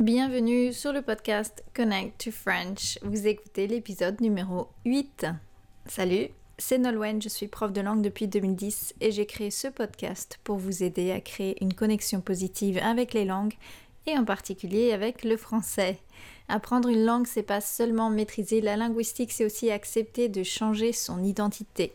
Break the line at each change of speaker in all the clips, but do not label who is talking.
Bienvenue sur le podcast Connect to French. Vous écoutez l'épisode numéro 8. Salut, c'est Nolwenn, je suis prof de langue depuis 2010 et j'ai créé ce podcast pour vous aider à créer une connexion positive avec les langues et en particulier avec le français. Apprendre une langue, c'est pas seulement maîtriser la linguistique, c'est aussi accepter de changer son identité.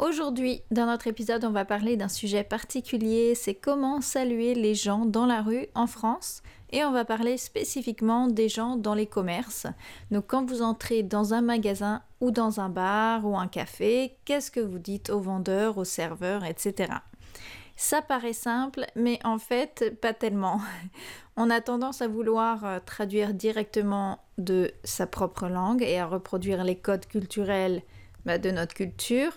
Aujourd'hui, dans notre épisode, on va parler d'un sujet particulier, c'est comment saluer les gens dans la rue en France et on va parler spécifiquement des gens dans les commerces. Donc quand vous entrez dans un magasin ou dans un bar ou un café, qu'est-ce que vous dites aux vendeurs, aux serveurs, etc. Ça paraît simple, mais en fait, pas tellement. On a tendance à vouloir euh, traduire directement de sa propre langue et à reproduire les codes culturels bah, de notre culture.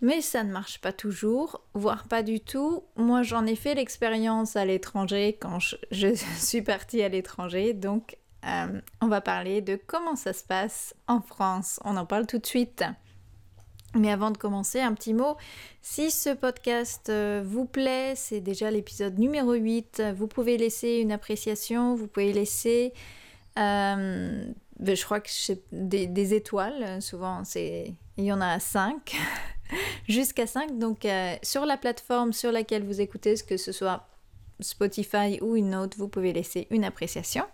Mais ça ne marche pas toujours, voire pas du tout. Moi, j'en ai fait l'expérience à l'étranger quand je, suis partie à l'étranger. Donc, euh, on va parler de comment ça se passe en France. On en parle tout de suite. Mais avant de commencer, un petit mot. Si ce podcast euh, vous plaît, c'est déjà l'épisode numéro 8. Vous pouvez laisser une appréciation, vous pouvez laisser... Euh, ben, je crois que des, des étoiles, souvent il y en a 5. jusqu'à 5. Donc euh, sur la plateforme sur laquelle vous écoutez, que ce soit Spotify ou une autre, vous pouvez laisser une appréciation.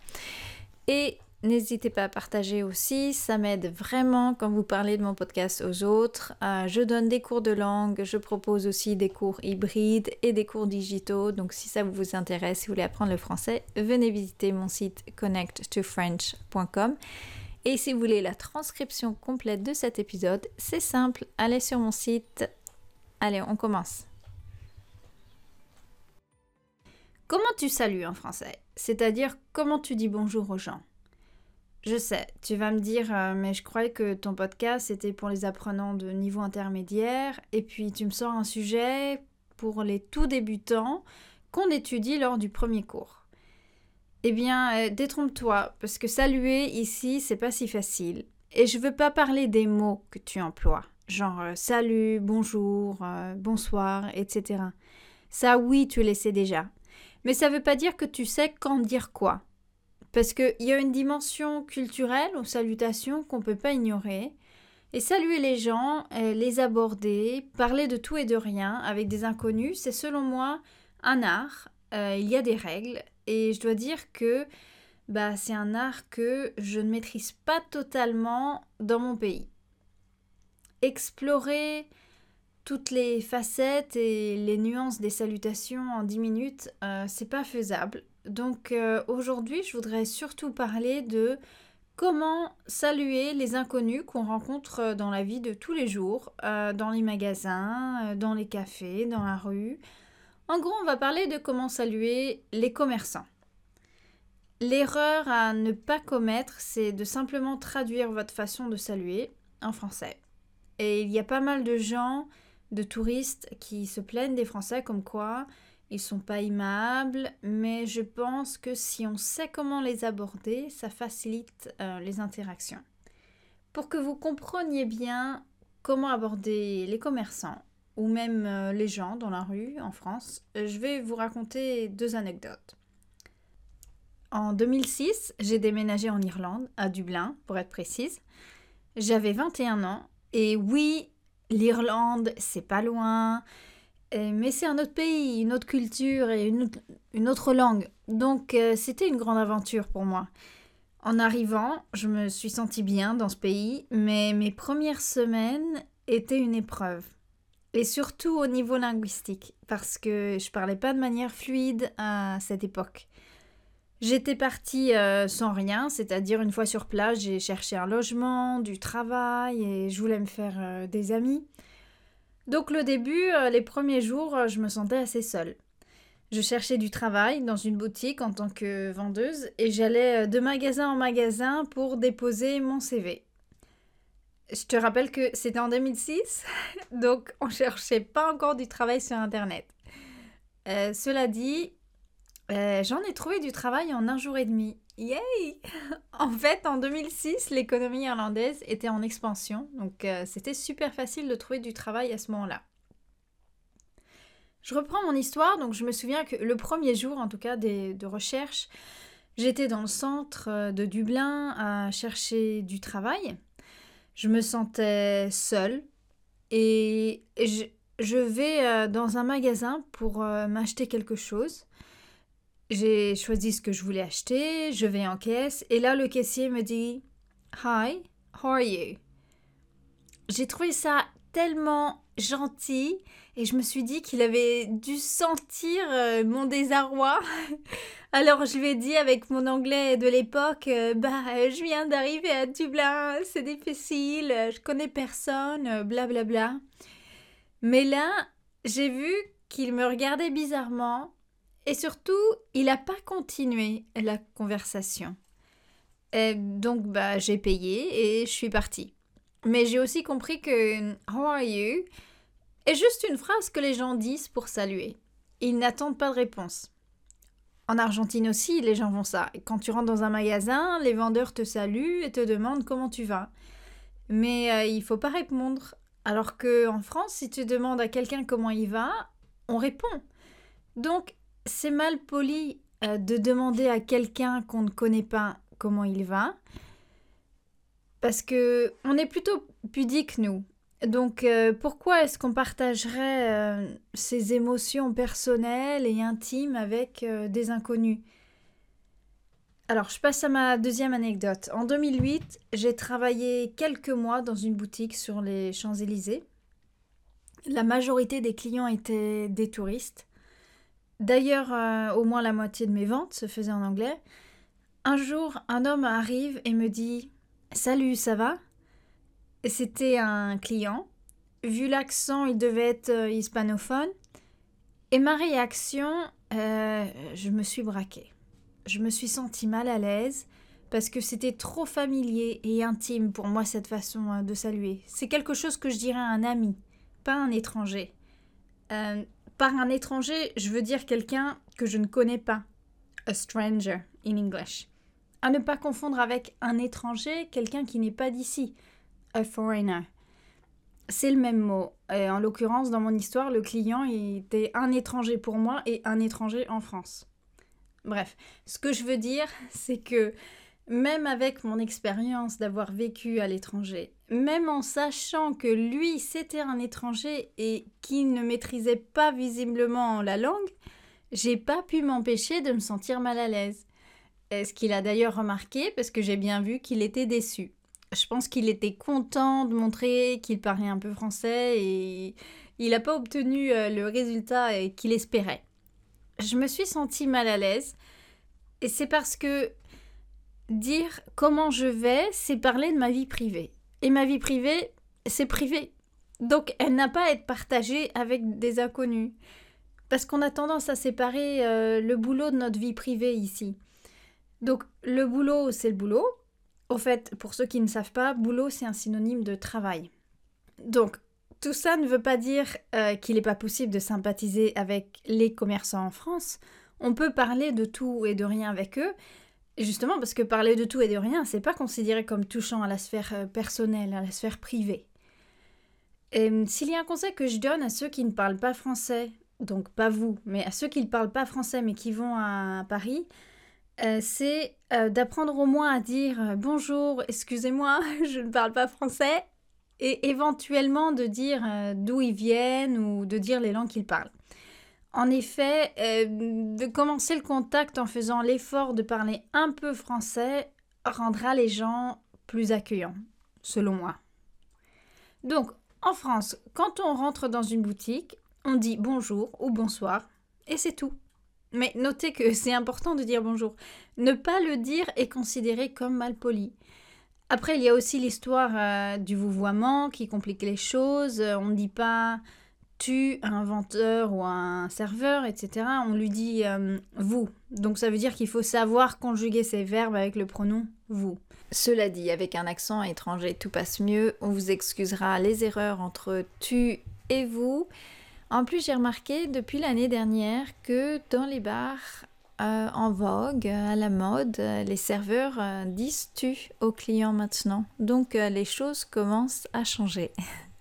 Et n'hésitez pas à partager aussi, ça m'aide vraiment quand vous parlez de mon podcast aux autres. Euh, je donne des cours de langue, je propose aussi des cours hybrides et des cours digitaux. Donc si ça vous intéresse, si vous voulez apprendre le français, venez visiter mon site connecttofrench.com. Et si vous voulez la transcription complète de cet épisode, c'est simple, allez sur mon site. Allez, on commence. Comment tu salues en français? C'est-à-dire comment tu dis bonjour aux gens? Je sais, tu vas me dire, euh, mais je croyais que ton podcast était pour les apprenants de niveau intermédiaire, et puis tu me sors un sujet pour les tout débutants qu'on étudie lors du premier cours. Eh bien, euh, détrompe-toi, parce que saluer ici, c'est pas si facile. Et je veux pas parler des mots que tu emploies, genre euh, salut, bonjour, euh, bonsoir, etc. Ça, oui, tu le sais déjà. Mais ça veut pas dire que tu sais quand dire quoi. Parce qu'il y a une dimension culturelle aux salutations qu'on peut pas ignorer. Et saluer les gens, les aborder, parler de tout et de rien avec des inconnus, c'est selon moi un art. il y a des règles et je dois dire que bah, c'est un art que je ne maîtrise pas totalement dans mon pays. Explorer toutes les facettes et les nuances des salutations en 10 minutes, euh, c'est pas faisable. Donc euh, aujourd'hui, je voudrais surtout parler de comment saluer les inconnus qu'on rencontre dans la vie de tous les jours, euh, dans les magasins, dans les cafés, dans la rue, en gros, on va parler de comment saluer les commerçants. L'erreur à ne pas commettre, c'est de simplement traduire votre façon de saluer en français. Et il y a pas mal de gens, de touristes, qui se plaignent des Français comme quoi ils sont pas aimables, mais je pense que si on sait comment les aborder, ça facilite euh, les interactions. Pour que vous compreniez bien comment aborder les commerçants, ou même euh, les gens dans la rue en France, euh, je vais vous raconter deux anecdotes. En 2006, j'ai déménagé en Irlande, à Dublin pour être précise. J'avais 21 ans et oui, l'Irlande, c'est pas loin, mais c'est un autre pays, une autre culture et une, autre langue. Donc euh, c'était une grande aventure pour moi. En arrivant, je me suis sentie bien dans ce pays, mais mes premières semaines étaient une épreuve et surtout au niveau linguistique, parce que je parlais pas de manière fluide à cette époque. J'étais partie euh, sans rien, c'est-à-dire une fois sur place, j'ai cherché un logement, du travail et je voulais me faire euh, des amis. Donc le début, euh, les premiers jours, je me sentais assez seule. Je cherchais du travail dans une boutique en tant que vendeuse et j'allais de magasin en magasin pour déposer mon CV. Je te rappelle que c'était en 2006, donc on cherchait pas encore du travail sur Internet. Euh, cela dit, euh, j'en ai trouvé du travail en un jour et demi. Yay En fait, en 2006, l'économie irlandaise était en expansion, donc euh, c'était super facile de trouver du travail à ce moment-là. Je reprends mon histoire, donc je me souviens que le premier jour, en tout cas, de recherche, J'étais dans le centre de Dublin à chercher du travail. Je me sentais seule et je, vais euh, dans un magasin pour euh, m'acheter quelque chose. J'ai choisi ce que je voulais acheter, je vais en caisse et là le caissier me dit Hi, how are you? J'ai trouvé ça tellement gentil et je me suis dit qu'il avait dû sentir euh, mon désarroi. Alors je lui ai dit avec mon anglais de l'époque, euh, bah je viens d'arriver à Dublin, c'est difficile, je connais personne, blablabla. Bla bla. Mais là, j'ai vu qu'il me regardait bizarrement et surtout, il n'a pas continué la conversation. Et donc bah j'ai payé et je suis partie. Mais j'ai aussi compris que How are you est juste une phrase que les gens disent pour saluer. Ils n'attendent pas de réponse. En Argentine aussi, les gens font ça. Quand tu rentres dans un magasin, les vendeurs te saluent et te demandent comment tu vas. Mais euh, il faut pas répondre. Alors que en France, si tu demandes à quelqu'un comment il va, on répond. Donc, c'est mal poli euh, de demander à quelqu'un qu'on ne connaît pas comment il va. Parce que on est plutôt pudique, nous. Donc euh, pourquoi est-ce qu'on partagerait euh, ses émotions personnelles et intimes avec euh, des inconnus? Alors je passe à ma deuxième anecdote. En 2008, j'ai travaillé quelques mois dans une boutique sur les Champs-Élysées. La majorité des clients étaient des touristes. D'ailleurs, au moins la moitié de mes ventes se faisaient en anglais. Un jour, un homme arrive et me dit Salut, ça va? C'était un client. Vu l'accent, il devait être euh, hispanophone. Et ma réaction, euh, je me suis braquée. Je me suis sentie mal à l'aise parce que c'était trop familier et intime pour moi cette façon euh, de saluer. C'est quelque chose que je dirais à un ami, pas un étranger. par un étranger, je veux dire quelqu'un que je ne connais pas. A stranger in English. À ne pas confondre avec un étranger, quelqu'un qui n'est pas d'ici. A foreigner. C'est le même mot. Et en l'occurrence, dans mon histoire, le client était un étranger pour moi et un étranger en France. Bref, ce que je veux dire, c'est que même avec mon expérience d'avoir vécu à l'étranger, même en sachant que lui c'était un étranger et qui ne maîtrisait pas visiblement la langue, j'ai pas pu m'empêcher de me sentir mal à l'aise. Ce qu'il a d'ailleurs remarqué parce que j'ai bien vu qu'il était déçu. Je pense qu'il était content de montrer qu'il parlait un peu français et il n'a pas obtenu euh, le résultat euh, qu'il espérait. Je me suis sentie mal à l'aise et c'est parce que dire comment je vais, c'est parler de ma vie privée. Et ma vie privée, c'est privé. Donc elle n'a pas à être partagée avec des inconnus. Parce qu'on a tendance à séparer euh, le boulot de notre vie privée ici. Donc le boulot, c'est le boulot. Au fait, pour ceux qui ne savent pas, boulot, c'est un synonyme de travail. Donc tout ça ne veut pas dire euh, qu'il n'est pas possible de sympathiser avec les commerçants en France. On peut parler de tout et de rien avec eux. Justement parce que parler de tout et de rien, c'est pas considéré comme touchant à la sphère euh, personnelle, à la sphère privée. S'il y a un conseil que je donne à ceux qui ne parlent pas français, donc pas vous, mais à ceux qui ne parlent pas français mais qui vont à Paris, euh, c'est euh, d'apprendre au moins à dire euh, bonjour, excusez-moi, je ne parle pas français, et éventuellement de dire d'où ils viennent ou de dire les langues qu'ils parlent. En effet, de commencer le contact en faisant l'effort de parler un peu français rendra les gens plus accueillants, selon moi. Donc, en France, quand on rentre dans une boutique, on dit bonjour ou bonsoir, et c'est tout. Mais notez que c'est important de dire bonjour. Ne pas le dire est considéré comme mal poli. Après, il y a aussi l'histoire euh, du vouvoiement qui complique les choses. On ne dit pas tu un vendeur ou un serveur, etc. On lui dit euh, vous. Donc ça veut dire qu'il faut savoir conjuguer ces verbes avec le pronom vous.
Cela dit, avec un accent étranger, tout passe mieux. On vous excusera les erreurs entre tu et vous. En plus, j'ai remarqué depuis l'année dernière que dans les bars euh, en vogue, à la mode, les serveurs euh, disent tu aux clients maintenant. Donc euh, les choses commencent à changer.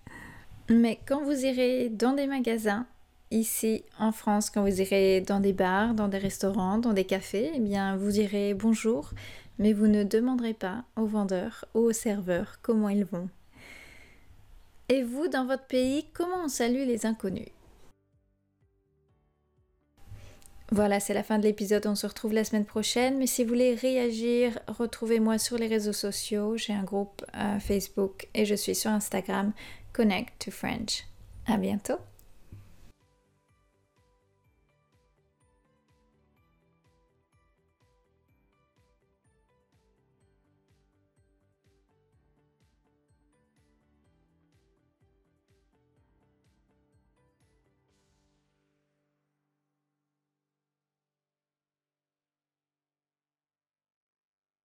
Mais quand vous irez dans des magasins, ici en France, quand vous irez dans des bars, dans des restaurants, dans des cafés, eh bien vous direz bonjour, mais vous ne demanderez pas aux vendeurs ou aux serveurs comment ils vont. Et vous, dans votre pays, comment on salue les inconnus? Voilà, c'est la fin de l'épisode. On se retrouve la semaine prochaine. Mais si vous voulez réagir, retrouvez-moi sur les réseaux sociaux. J'ai un groupe euh, Facebook et je suis sur Instagram Connect to French. À bientôt.